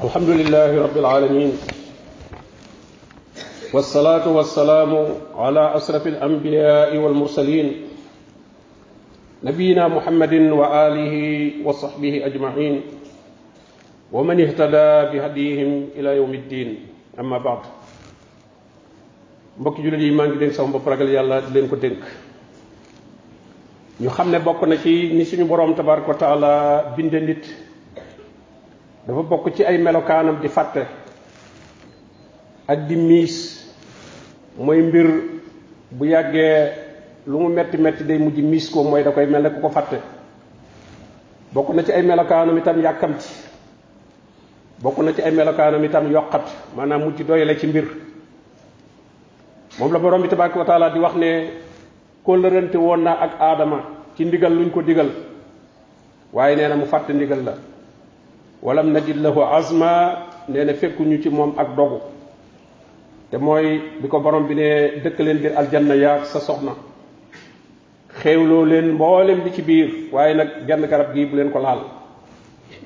الحمد لله رب العالمين والصلاة والسلام على أشرف الأنبياء والمرسلين نبينا محمد وآله وصحبه أجمعين ومن اهتدى بهديهم إلى يوم الدين. أما بعد mbokki julit yi maa ngi dénk sama bopp ragal yàlla di leen ko dénk. ñu xam ne bokk na ci ni suñu borom wa taala binde nit dafa bokk ci ay melokaanam di fàtte ak di miis. mooy mbir bu yàggee lu mu metti metti day mujj miis ko mooy da koy mel ne ku ko fàtte. bokk na ci ay melokaanam itam yàkkamti. bokk na ci ay melokaanam itam yokkat maanaam mujj doyale ci mbir. moom la borom bi tabaraka wa taala di wax ne kóllërante woon naa ak aadama ci ndigal luñ ko digal. waaye nee na mu fàtte ndigal la. ولم نجد له عزما نينا فيكو نيو تي موم اك دوغو تي موي بيكو بروم بي ني دك لين بير الجنه يا سا سخنا خيولو لين مبولم دي تي بير واي نك ген غراب جي بولين كو لال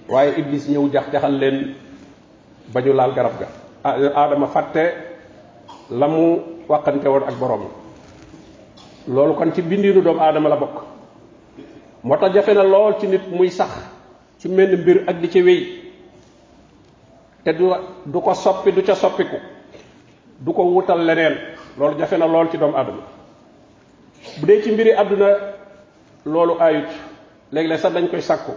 واي ابليس نيو جاخ جاخال لين باجو لال غراب غا آدم فاتي لامو وقانتي وور اك بروم لولو كون تي بيندينو دوم آدم لا بوك موتا جافينا لول تي نيت موي سخ ci menn mbir ak di ci wéy. Te du du ko soppi du ca soppiku. Du ko wutal leneen. Loolu jafe na lool ci doomu aadama. Bu dee ci mbiri àdduna loolu ayut. Léeg-léeg sax dañ koy sàkku.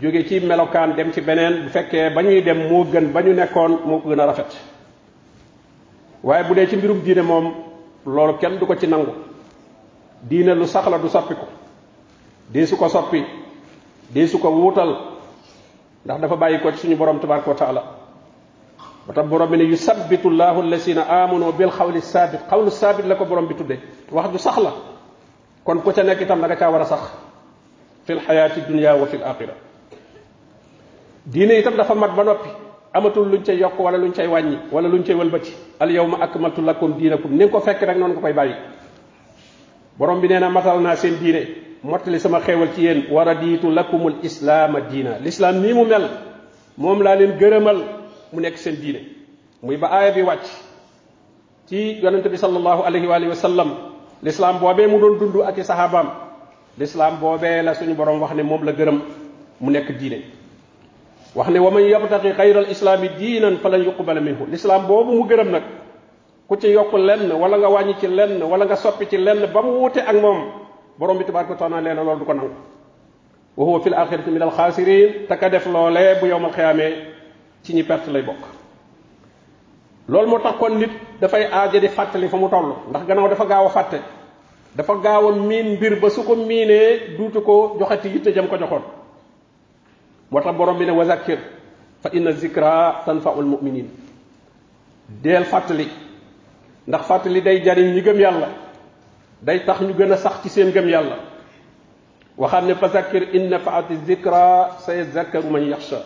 Jóge ci melokaan dem ci beneen. Bu fekkee ba ñuy dem moo gën ba ñu nekkoon moo gën a rafet. Waaye bu dee ci mbirum diine moom loolu kenn du ko ci nangu. Diine lu sax la du soppiku. Dee su ko soppi dee su ko wuutal ndax dafa bàyyi ko ci suñu borom tabaraka wa taala ba tax borom bi ne yusabbitu llahu allasina amanu bil xawli saabit xawlu saabit la ko borom bi tudde wax ju sax la kon ku ca nekk itam da nga caa war a sax fil xayaati dunia wa fil axira diine itam dafa mat ba noppi amatul luñ cay yokk wala luñ cay wàññi wala luñ cay wëlbati al yawma akmaltu lakum diinakum ni nga ko fekk rek noonu nga koy bàyyi borom bi nee na matal naa seen diine mottali sama xéewal ci yéen wa raditu lakumul islaama diina l'islam nii mu mel moom laa leen gërëmal mu nekk seen diine muy ba aaya bi wàcc ci yonente bi sallallahu alayhi wa sallam l'islam boobee mu doon dund ak i sahabaam l'islam boobee la suñu borom wax ne moom la gërëm mu nekk diine wax ne wa man yabtaqi xayra al islaami diinan falan yuqbala minhu l'islam boobu mu gërëm nag ku ci yokk lenn wala nga wàññi ci lenn wala nga soppi ci lenn ba wute ak moom borom bi tabaraka taala leen loolu du ko nangu wa huwa fil axirati min al xaasirin te ka def loolee bu yowmal xiyaamee ci ñi perte lay bokk loolu moo tax kon nit dafay aaja di fàttali fa mu toll ndax gannaaw dafa gaaw a fàtte dafa gaaw a miin mbir ba su ko miinee duutu ko joxati yitte jëm ko joxoon moo borom bi ne wa zakkir fa inna zikra tanfaul muminin deel fàttali ndax fàttali day jariñ ñi gëm yàlla day tax ñu gën a sax ci seen gëm yàlla waxaat ne fa zakkir in nafaati zikra sa yazakkaru man yaxsha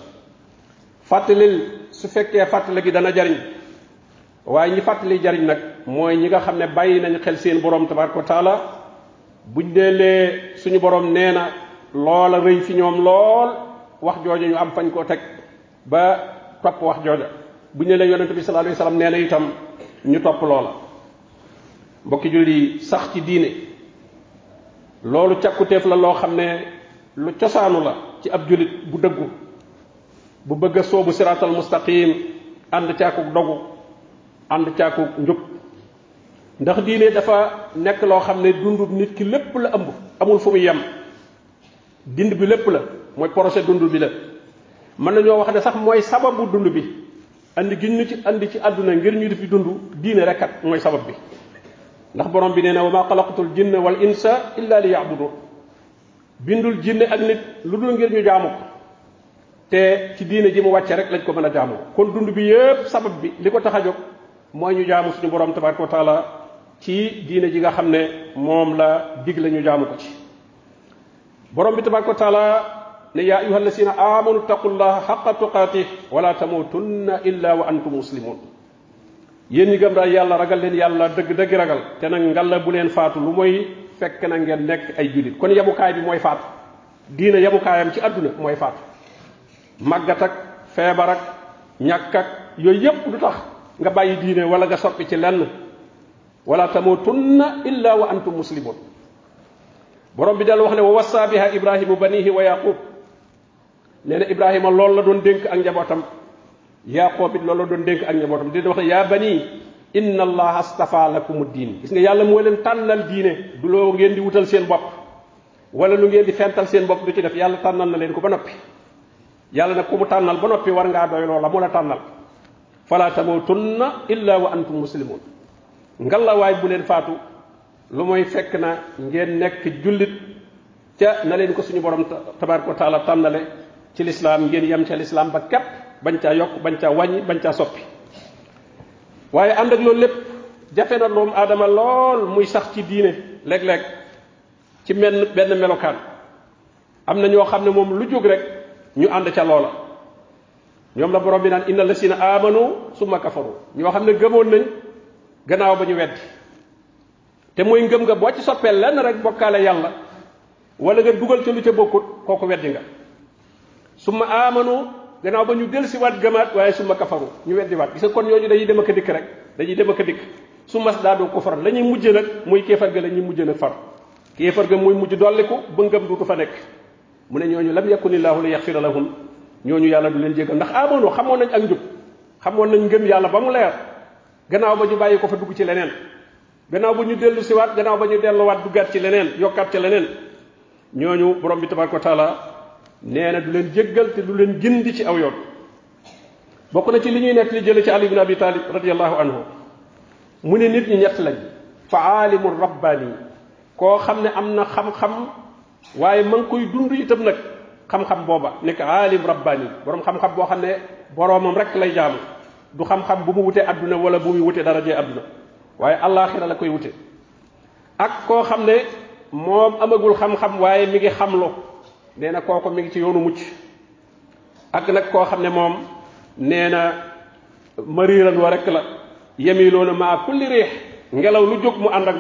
fàttalil su fekkee fàttali gi dana jariñ waaye ñi fàttali jariñ nag mooy ñi nga xam ne bàyyi nañ xel seen borom tabaraka taala buñ deelee suñu borom nee na loola rëy fi ñoom lool wax jooja ñu am fañ koo teg ba topp wax jooja buñ ne leen yonente bi sallallahu alayhi wasallam nee na itam ñu topp loola mbokki julli sax ci diine. Loolu càkkutéef la loo xam ne lu cosaanu la ci ab jullit bu dëggu bu bëgg a soobu siraatal mustaqim ànd caakuk dogu ànd caakuk njub. Ndax diine dafa nekk loo xam ne dundub nit ki lépp la ëmb amul fu muy yem. Dind bi lépp la mooy projet dund bi la. Mën nañoo wax ne sax mooy sababu dund bi. Andi gi ñu ci andi ci àdduna ngir ñu di fi dund diine rekkat mooy sabab bi. Ndax borom bi nee na wa ma jinna wal insa illa li ya'budun bindul jinne ak nit lu dul ngir ñu jaamu ko te ci diine ji mu wàcce rek lañ ko mën a jaamu kon dund bi yépp sabab bi li ko tax jóg mooy ñu jaamu suñu borom tabaraka wa taala ci diine ji nga xam ne moom la dig la ñu jaamu ko ci borom bi tabaraka wa taala ne yaa ayuha alladina amanu taqullaha xaqa tuqaatih wala tamutunna illa wa antum muslimun yéen ñi gëm daal yàlla ragal leen yàlla dëgg dëgg ragal. Te nag ngalla bu leen faatu lu mooy fekk na ngeen nekk ay julit kon yabukaay bi mooy faatu. Diina yabukaayam ci àdduna mooy faatu. Màggat ak feebar ak ñàkk ak yooyu yépp du tax nga bàyyi diine wala nga soppi ci lenn. Wala tamutunna illa wa antum muslimun. Borom bi dal wax ne wa wassa biha ibrahimu banihi wa yaqub nee na ibrahima loolu la doon dénk ak njabootam yaqub it loolu doon dénk ak njabootam di wax ne yaa bani inna allaha astafa lakum diin gis nga yàlla moo leen tànnal diine. Du loo ngeen di wutal seen bopp. Wala lu ngeen di fental seen bopp du ci def. Yàlla tànnal na leen ko ba noppi. Yàlla nag ku mu tànnal ba noppi war ngaa doy loola mu la tànnal. Fala tamutunna illa wa antum muslimun ngalawaay bu leen faatu lu mooy fekk na ngeen nekk jullit ca na leen ko suñu borom tabaraka wa taala tànnale ci lislaam ngeen yem ca ba képp. Bañ caa yokk bañ caa wàññi bañ caa soppi. Waaye ànd ak loolu lépp jafe na doomu aadama lool muy sax ci diine léeg-léeg ci benn melokaan. Am na ñoo xam ne moom lu jóg rek ñu ànd ca loola. Ñoom la borom bi naan inna lasina amanu summa kafaru. Ñoo xam ne gëmoon nañ gannaaw ba ñu te mooy ngëm nga boo ci soppee lenn rek bokkaale yàlla wala nga dugal ca lu ca bokkut kooku weddi nga. Summa amanu gannaaw ba ñu del si waat gëmaat waaye summa kafaru ñu weddi waat gis nga kon ñooñu dañuy dem ak dikk rek. Dañuy dem ak dikk. Summa daadu ko far. La ñuy mujj nag muy kéefar ga la ñuy mujj nag far. Kéefar ga muy mujj dolliku ba ngëm duutu fa nekk. Mu ne ñooñu lam yakunillahu li yaxfira lahum. Ñooñu yàlla du leen jégal ndax amono xamoon nañ ak njub. Xamoon nañ ngëm yàlla ba mu leer. Gannaaw ba ñu bàyyi fa dugg ci leneen. Gannaaw ba ñu dellu siwaat gannaaw ba ñu delluwaat duggaat ci leneen yokkaat ci leneen. Ñooñu borom bi tabaraka taala nee na du leen jéggal te du leen gindi ci aw yoon. bokk na ci li ñuy nekk li jële ci ali ibn abi talib radiallahu mu ne nit ñi ñett lañ. fa aalimu rabbani koo xam ne am na xam-xam waaye ma ngi koy dund itam nag xam-xam booba. nekk aalim rabbaani. boroom xam-xam boo xam ne boroomam rek lay jaamu. du xam-xam bu mu wutee àdduna wala bu muy wutee darajee àdduna. waaye allaaxira la koy wute. ak koo xam ne moom amagul xam-xam waaye mi ngi xamlu nee na kooku mi ngi ci yoonu mucc. ak nag koo xam ne moom mariiran wa rek la. yemiloona maa kulli riix. ngelaw lu jóg mu ànd ak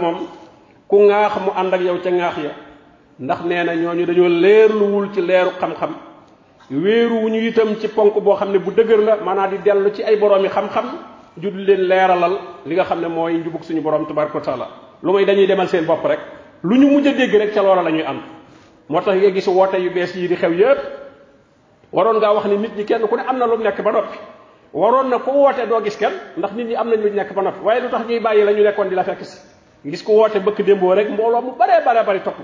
ku ŋaax mu ànd ak yow ca ŋaax ya. ndax nee na ñooñu dañoo leerluwul ci leeru xam-xam. wéeru wu ñu itam ci ponk boo xam ne bu dëgër la. maanaam di dellu ci ay boroomi xam-xam. ju di leen leeralal li nga xam ne mooy suñu borom tabaraka taala. lu may dañuy demal seen bopp rek lu ñu mujj a dégg rek ca loola la ànd moo tax nga gis woote yu bees yi di xew yépp. waroon ngaa wax ni nit ñi kenn ku ne am na lu nekk ba noppi. waroon na ko woote doo gis kenn ndax nit ñi am lu nekk ba noppi. waaye lu ñuy bàyyi la ñu nekkoon di la fekk si. gis ko woote bëkk démboo rek mbooloo mu baree baree bari topp ko.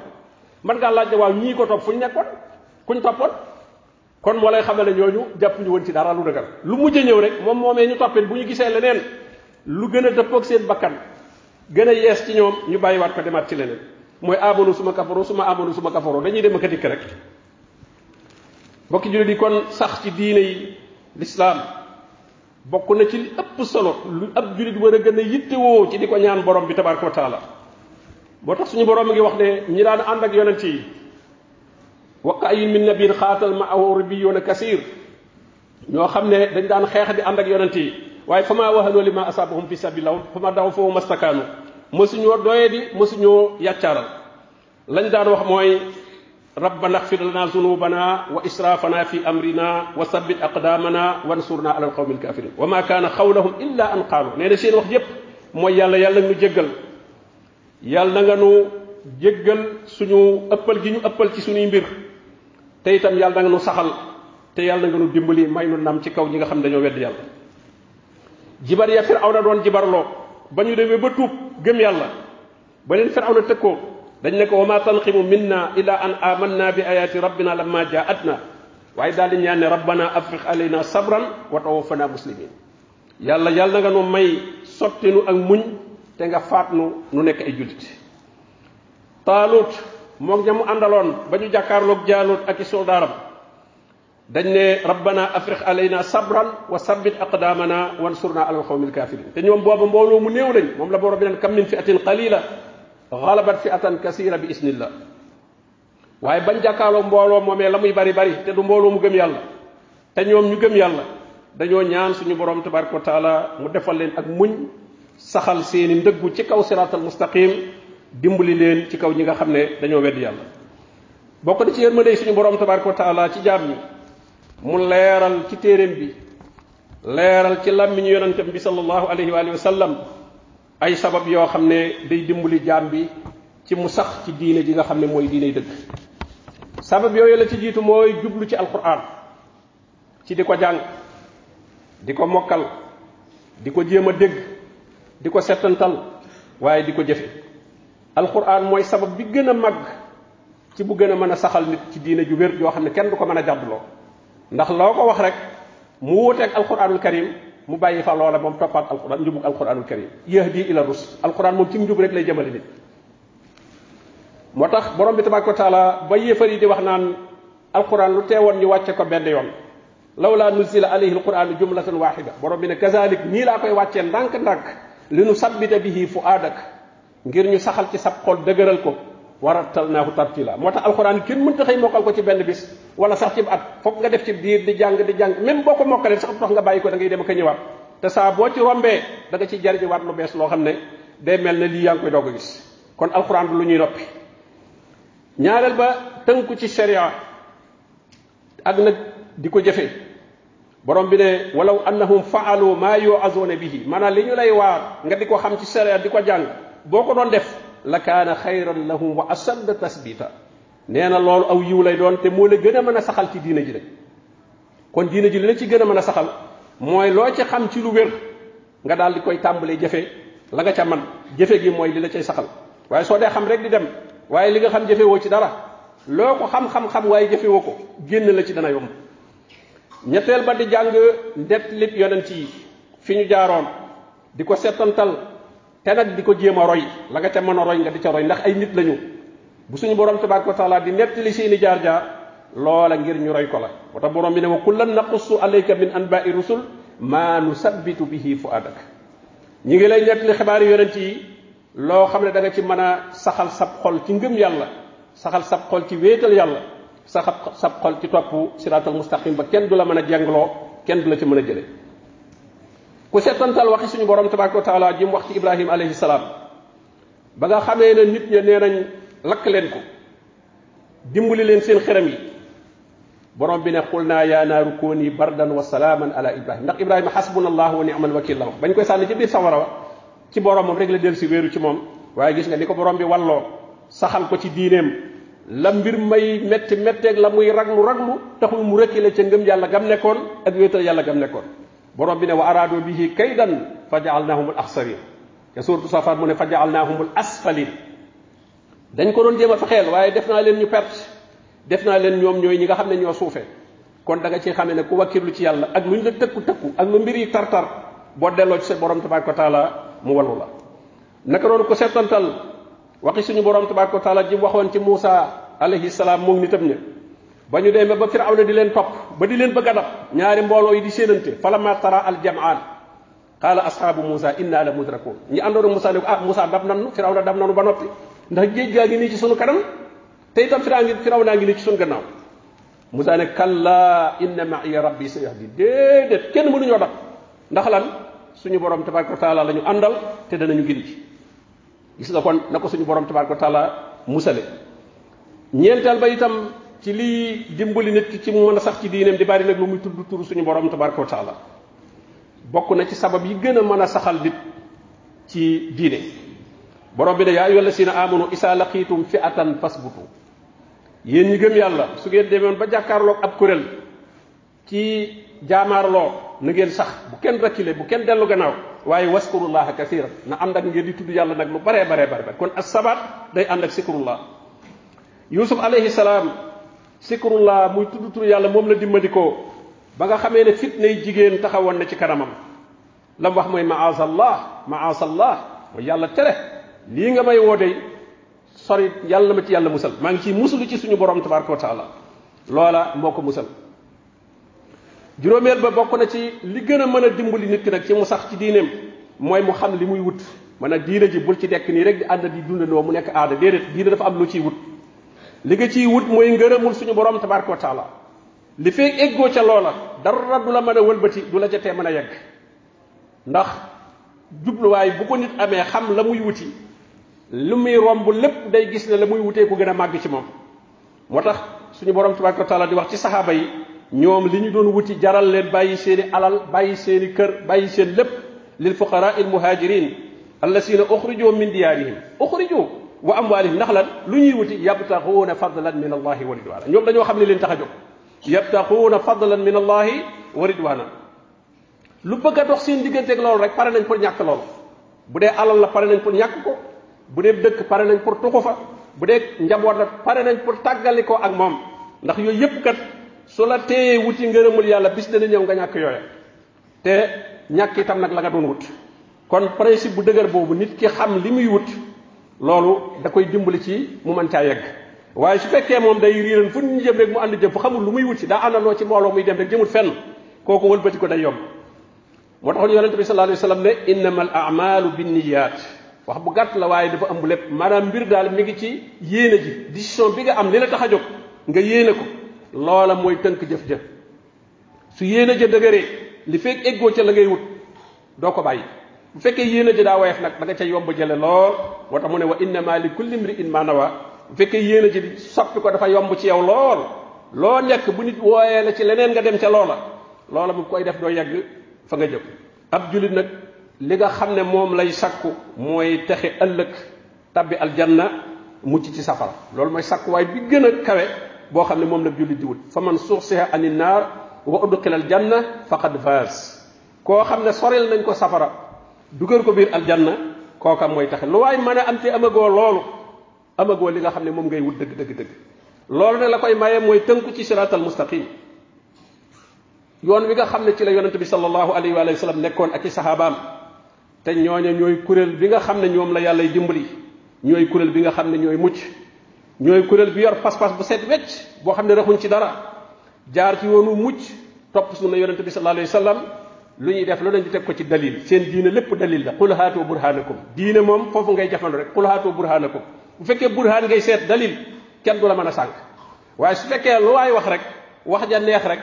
man ngaa laaj waaw ñii ko topp fu ñu kuñ toppoon? kon moo lay xamal ne ñooñu jàpp ñu woon ci dara lu dëgër lu mujj ñëw rek moom moomee ñu toppit bu ñu gisee leneen. lu gën a dëppoog seen bakkan gën a yees ci ñoom ñu bàyyiwaat ko demaat ci leneen mooy amanu suma kafaroo suma amanu suma kafaroo dañuy dem ak dikk rek. Bokki jullit yi kon sax ci diine yi bokk na ci li ëpp solo lu ab jullit war a gën a yittewoo ci di ko ñaan borom bi tabaraka wa taala. Tax suñu borom ngi wax ne ñi daan ànd ak yonent yi wa ka'ayyin min nabiyyin xaatal ma'ahu ribbiyuuna kasiir ñoo xam ne dañ daan xeex di ànd ak yonent yi. Waaye fa maa wahanoo li ma asaabahum fi sabilillah fa ma daw foofu mastakaanu mësuñoo doye di mësuñoo yàccaaral lañ daan wax mooy wa israfana fi amrina wa sabbit aqdamana wansurna ala alqawmi alkafirin wa ma kaana xawlahum illa an qaalu nee na seen wax yépp mooy yàlla yàlla nu jéggal. Yàlla nga nu jéggal suñu ëppal gi ñu ëppal ci suñuy mbir. Te itam yàlla nga nu saxal. Te yàlla nga nu dimbali may nu nam ci kaw ñi nga xam dañoo wedd yàlla. Jibar ya firawna doon jibarloo ba ñu demee ba tuub gëm yàlla ba leen firawna tëkkoo dañ ne ko wa ma tanqimu minna illa an amanna bi ayati rabbina lamma jaatna waaye daal di ñaan ne rabbana afriq alayna sabran wa tawaffana muslimin. Yàlla yàlla nga nu may sottinu ak muñ te nga faat nu nu nekk ay jullit. Taalut moog ña àndaloon ba ñu jàkkaarloog jaalut ak i soldaaram dañ ne rabbana afriq alayna sabran wa sabbit aqdamana wansurna ala alqawmi alkafirin te ñoom booba mbooloo mu néew lañ moom la borom bi naan kam min fi'atin qalila galabat fi'atan kasira bi isnillah waaye bañ jàkkaarloog mbooloo moomee la muy bari bari te du mbooloo mu gëm yàlla te ñoom ñu gëm yàlla dañoo ñaan suñu borom tabaraka taala mu defal leen ak muñ saxal seeni ndëggu ci kaw siratal mustaqim dimbali leen ci kaw ñi nga xam ne dañoo wedd yàlla bokk na ci yërmande suñu borom tabaraka taala ci jaam ñi mu leeral ci téeréem bi leeral ci làmmiñu yonentam bi sallallahu alayhi wa sallam ay sabab yoo xam ne day dimbali jaam bi ci mu sax ci diine ji nga xam ne diine dëgg. Sabab yooyu la ci jiitu mooy jublu ci alquran ci di ko jàng di ko mokkal di ko jéem a dégg di alquran mooy sabab bi gën a màgg ci bu gën a mën a saxal nit ci diine ju wér xam kenn du ko mën ndax loo ko wax rek mu wuuteeg alquranul karim mu bàyyi fa loola moom toppaat alquran njubug alquranul karim yahdi ila rus alquran moom ci njub rek lay jëmale nit moo tax borom bi tabaraka taala ba yéefar di wax naan alquran lu teewoon ñu wàcce ko benn yoon lawla nuzila alayhi alquran jumlatan wahida borom bi ne kazalik nii laa koy wàccee ndànk ndànk li nu sabbita bihi fuadak ngir ñu saxal ci sab xol dëgëral ko warattalnaahu tartila moo tax alquran kenn mënta xëy mokkal ko ci benn bis wala sax ci at. Foog nga def ci diir di jàng di jàng. Même boo ko sax tax nga bàyyi ko da ngay dem ko ñëwaat. Te saa boo ci rombee da nga ci jariñu waat lu bees loo xam ne day mel ne lii yaa ngi koy doog a gis. Kon alquran du lu ñuy noppi. Ñaareel ba tënku ci sharia. Ak nag di ko borom bi ne walaw annahum faalu ma yuazuna bihi. Maanaam li ñu lay waar nga di ko xam ci sharia di ko jàng. Boo ko doon def la kaana xayran lahum wa asad tasbita nee na loolu aw yiw lay doon te moo la gën a mën a saxal ci diina ji de kon diina ji li la ci gën a mën a saxal mooy loo ci xam ci lu wér nga daal di koy tàmbalee jëfe la nga ca man. Jëfe gi mooy li la cay saxal. Waaye soo dee xam rek di dem waaye li nga xam jëfe woo ci dara loo ko xam-xam-xam waaye jëfe woo ko génn la ci dana yomb. Ñetteel ba di jàng ndet lip yonent yi fi ñu jaaroon di ko settantal te nag di ko jéem a roy. La nga ca mën a roy nga di ca roy. Ndax ay nit lañu. Bu suñu borom tabaraka wa taala di nettali seeni jaar-jaar loola ngir ñu roy ko la. Tax borom bi ne wa kullan naqussu alayka min anba'i rusul ma nusabbitu bihi fuadak ñi ngi lay nettali xibaari yonent yi loo xam ne da nga ci mën a saxal sab xol ci ngëm yàlla saxal sab xol ci wéetal yàlla saxal sab xol ci topp siratal mustaqim ba kenn du la mën kenn du ci mën a ku setantal waxi suñu borom tabaraka wa taala ji mu wax ci ibrahim alayhi salaam ba nga xamee ne nit ña nee nañ lakk leen ko dimbali leen seen xeram yi. Borom bi ne xul naa yaa naaru kooni bardan wa salaaman ala ibrahim ndax ibrahima xasbuna allah wa ni'mal wakil la wax. Bañ koy sànni ci biir sawara wa ci boromam rek la del si wéeru ci moom. Waaye gis nga ni ko borom bi walloo saxal ko ci diineem. La mbir may metti metteeg la muy raglu raglu taxul mu rëkkile ca ngëm yàlla gam nekkoon ak wéetal yàlla gam nekkoon. Borom bi ne wa araado bihi kaydan fa al axsarin te suuratu safaat mu ne al asfalin dañ ko doon jéem a fexeel waaye def naa leen ñu perte def naa leen ñoom ñooy ñi nga xam ne ñoo suufee kon da nga ci xamee ne ku wakkirlu ci yàlla ak lu ñu la tëkku tëkku ak lu mbir yi tar-tar boo delloo ci borom tabaraka taala mu wallu la naka noonu ko settantal waxi suñu borom tabaraka taala ji waxoon ci Muusa alayhi salaam moom nitam ña ba ñu demee ba firawna di leen topp ba di leen bëgg a dab ñaari mbooloo yi di séenante falamma tara al jamaan qaala ashaabu Muusa inna la mudrakun. Ñi àndoon ak Muusa ne ko ah Muusa dab nanu firawna dab nanu ba noppi. Ndax géej gaa ngi nii ci sunu kanam te itam firaw ngi naa ngi nii ci sunu gannaaw. Muusa ne kalla inna ma'iya rabbi sayahdi déedéet kenn mënuñoo dab. Ndax lan? Suñu borom tabaraka wa taala la ñu àndal te danañu gindi. Gis nga kon na ko suñu borom tabaraka wa taala musale. Ñeenteel ci lii dimbali nit ki ci mu mën sax ci diineem di bari nag lu muy tudd turu suñu borom tabaraka taala. Bokk na ci sabab yi gën a saxal nit ci diine. Borom bi ne yaa ayyuha lasina amanu isa laqiitum fi atan fasbutu. Yéen ñi gëm yàlla su ngeen demoon ba jàkkaarloog ab kuréel ci jaamaarloo na ngeen sax bu kenn reculer bu kenn dellu gannaaw waaye waskurullaha kasiran na ànd ak ngeen di tudd yàlla nag lu baree baree bare kon as sabaat day ànd ak yusuf alayhi salaam sikrullah muy tudd tur yàlla moom la dimbandikoo. Ba nga xamee ne fitnay jigéen taxawoon na ci kanamam. La mu wax mooy maazallah maazallah mooy yàlla tere. Lii nga may woo day sori yàlla ma ci yàlla musal. Maa ngi ciy musulu ci suñu borom tabaraka wa taala. Loola moo ko musal. Juróomeel ba bokk na ci li gën a mën a dimbali nit ki nag ci mu sax ci diineem mooy mu xam li muy wut. Man a diine ji bul ci dekk nii rek di ànd di dundandoo mu nekk aada. Déedéet diine dafa am lu ciy wut. Li nga ciy wut mooy ngërëmul suñu borom tabaraka wa taala li feeg eggoo ca loola dara du la mën a wëlbati du la ca tee mën a yegg ndax jubluwaay bu ko nit amee xam la muy wuti lu muy romb lépp day gis ne la muy wutee ko gën a màgg ci moom moo tax suñu borom tabaraka wa taala di wax ci saxaaba yi ñoom li ñu doon wuti jaral leen bàyyi seeni alal bàyyi seeni kër bàyyi seen lépp lil fuqara al muhajirin allasina uxrijoo min diyaarihim uxrijoo wa amwaalihim ndax lan? Lu ñuy wuti yabtaxuuna fadlan min allahi wa ridwana ñoom dañoo xam ne leen tax a fadlan min allahi wa ridwana lu bëgg dox seen digganteeg loolu rek pare nañ pour ñàkk loolu. Bu dee alal la pare nañ pour ñàkk ko. Bu dee dëkk pare nañ pour tuxu fa. Bu dee njaboot la pare nañ pour tàggali ko ak moom. Ndax yooyu yépp kat su la téyee wuti ngërëmul yàlla bis dana ñëw nga yooya. Te ñàkk itam nag la nga doon wut. Kon principe bu dëgër boobu nit ki xam li muy wut loolu da koy dimbali ci mu mën caa yegg. waaye su fekkee moom day riiran fu ñu jëm rek mu ànd jëm fu xamul lu muy wuti daa àndandoo ci mbooloo muy dem rek jëmul fenn kooku wëlbati ko day yomb. moo taxoon yonente bi sallallahu alayhi wasallam ne innama al a'malu binniyat wax bu gàtt la waaye dafa ëmb lépp. maanaam mbir daal mi ngi ci yéene ji. décision bi nga am li la tax a jóg nga yéene ko. loola mooy tënk jëf jëf su yéene ja dëgëree li fekk eggoo ca la ngay wut doo ko bàyyi bu fekkee yéene ji daa woyof nag da nga ca yomb jële lool moo tax mu ne wa innama li kulli mri'in ma nawa bu fekkee yéene ji soppi ko dafa yomb ci yow lool loo nekk bu nit wooyee la ci leneen nga dem ca loola loola bu koy def doo yegg fa nga jëm ab julit nag li nga xam ne moom lay sakku mooy texe ëllëg tabbi aljanna mucc ci safara loolu mooy sakkuwaay bi gën a kawe boo xam ne moom la julit di wut fa man suxsiha ani naar wa udxila aljanna faqad faas koo xam ne sorel nañ ko safara dugal ko biir aljanna kooka mooy taxe lu waay mën a am ci amagoo loolu amagoo li nga xam ne moom ngay wut dëgg dëgg dëgg loolu ne la koy maye mooy tënku ci siratal mustaqim yoon wi nga xam ne ci la yonente bi sallallahu alayhi wa sallam nekkoon ak i sahabaam te ñooña ñooy kuréel bi nga xam ne ñoom la yàllay dimbali ñooy kuréel bi nga xam ne ñooy mucc ñooy kuréel bi yor pas-pas bu set wecc boo xam ne raxuñ ci dara jaar ci yoonu mucc topp sunna yonente bi sallallahu alayhi wa sallam lu ñuy def lu nañ di teg ko ci dalil. seen diine lépp dalil la. qul haatu burhanakum diine moom foofu ngay jafandu rek. qul haatu burhanakum bu fekkee burhaan ngay seet dalil kenn du la mën a sànq. waaye su fekkee lu waay wax rek wax ja neex rek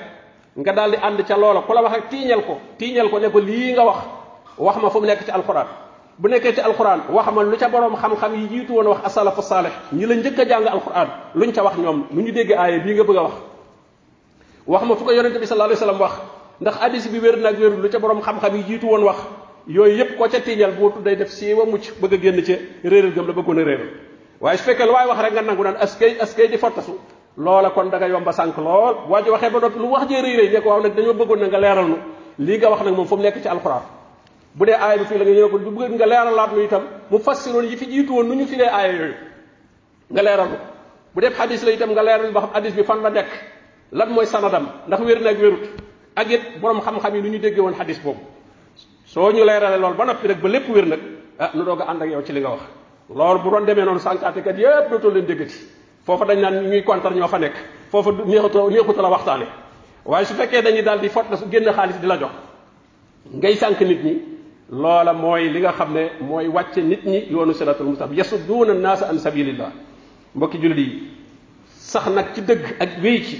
nga daal di ànd ca loola. ku wax ak tiiñal ko tiiñal ko ne ko lii nga wax wax ma fu mu nekk ci alquran bu nekkee ci alquran wax ma lu ca borom xam-xam yi jiitu woon wax asalafu saalih ñi la njëkk a jàng alquran luñ ca wax ñoom lu ñu dégg aaya bii nga bëgg wax. wax ma fu ko yonente bi sallallahu alayhi wasallam wax ndax hadis bi wér nag wérul lu ca borom xam-xam yi jiitu woon wax. yooyu yépp koo ca tiiñal boo day def siiwa mucc bëgg a génn ca réeral gëm la bëggoon réeral. waaye su fekkee lu waay wax rek nga nangu naan askay askay di fottasu. loola kon da yomba sànq lool. waa ji waxee ba noppi lu wax jee rëy ko dañoo bëggoon na nga leeral nu. lii nga wax nag moom fu mu nekk ci alxuraan. bu dee aaya bi fii la nga ñëw ko nga leeralaat nu fi jiitu woon nu ñu nu. bu dee hadis la itam nga leeral ba xam hadis bi fan la nekk. lan mooy sanadam? ndax wér na ak wérut. Ak it borom xam-xam yi nu ñu déggee woon hadis boobu. soo ñu leerale loolu ba noppi nag ba lépp wér nag ah nu doog a ànd ak yow ci li nga wax. loolu bu doon demee noonu sànqaate kat yépp dootoo leen déggati. foofa dañ naan ñuy kontar ñoo fa nekk. foofa neexuta neexuta la waxtaane. waaye su fekkee dañuy daal di fot la su génn xaalis di la jox ngay sànq nit ñi loola mooy li nga xam ne mooy wàcce nit ñi yoonu siratul mustaqim yasudduuna annaasa an sabilillah mbokki jullit yi nag ci dëgg ak wéy ci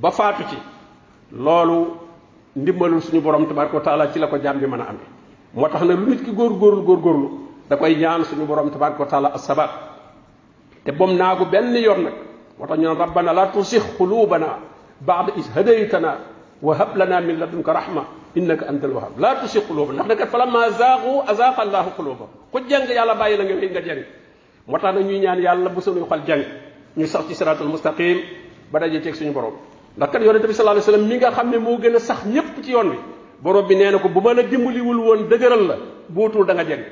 ba ci loolu ndimbalul suñu borom tabaraka wa ci la ko jaam bi mën a amee. moo tax na lu nit ki góor-góorlu góor-góorlu da koy ñaan suñu borom tabaraka wa taala assabat te bom naagu benn yoon nag moo tax ñu naan rabbana la tusix qulubana baax is hadaytana wa hab lana min ladunka rahma innaka antal wahhab la tusix qulubana ndax kat falamma zaagu azaaqa allahu qulubahum ku jàng yàlla bàyyi la nga wéy nga jàng. moo tax na ñuy ñaan yàlla bu suñuy xol jàng. ñu sax ci siratul mustaqim ba dajee ceeg suñu borom. Ndax kat yonente bi sallallahu alayhi wasallam mi nga xam ne moo sax ñépp ci yoon wi. Borom bi nee na ko bu ma la dimbaliwul woon dëgëral la bootul da nga jeng.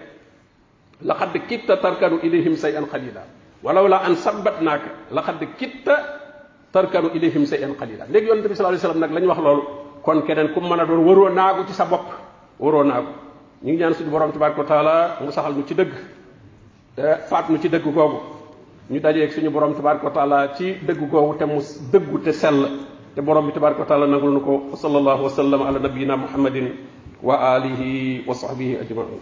Laqad kitta tarkanu ilayhim shay'an qalila. Walaw la an sabbatnaaka laqad kitta tarkanu ilayhim shay'an qalila. Léegi yonente bi sallallahu alayhi wasallam nag la ñu wax loolu. Kon keneen ku mën doon naagu ci sa bopp. Waroo naagu. Ñu ngi ñaan suñu borom tabaraka taala mu saxal nu ci dëgg faat nu ci dëgg googu ñu dajeeg suñu borom tabaraka wa taala ci dëgg googu te mu dëggu te sell te borom bi tabaraka wa taala nangul nu ko wa sallallahu wa sallam ala nabiyina muhammadin wa alihi wa sahbihi ajmain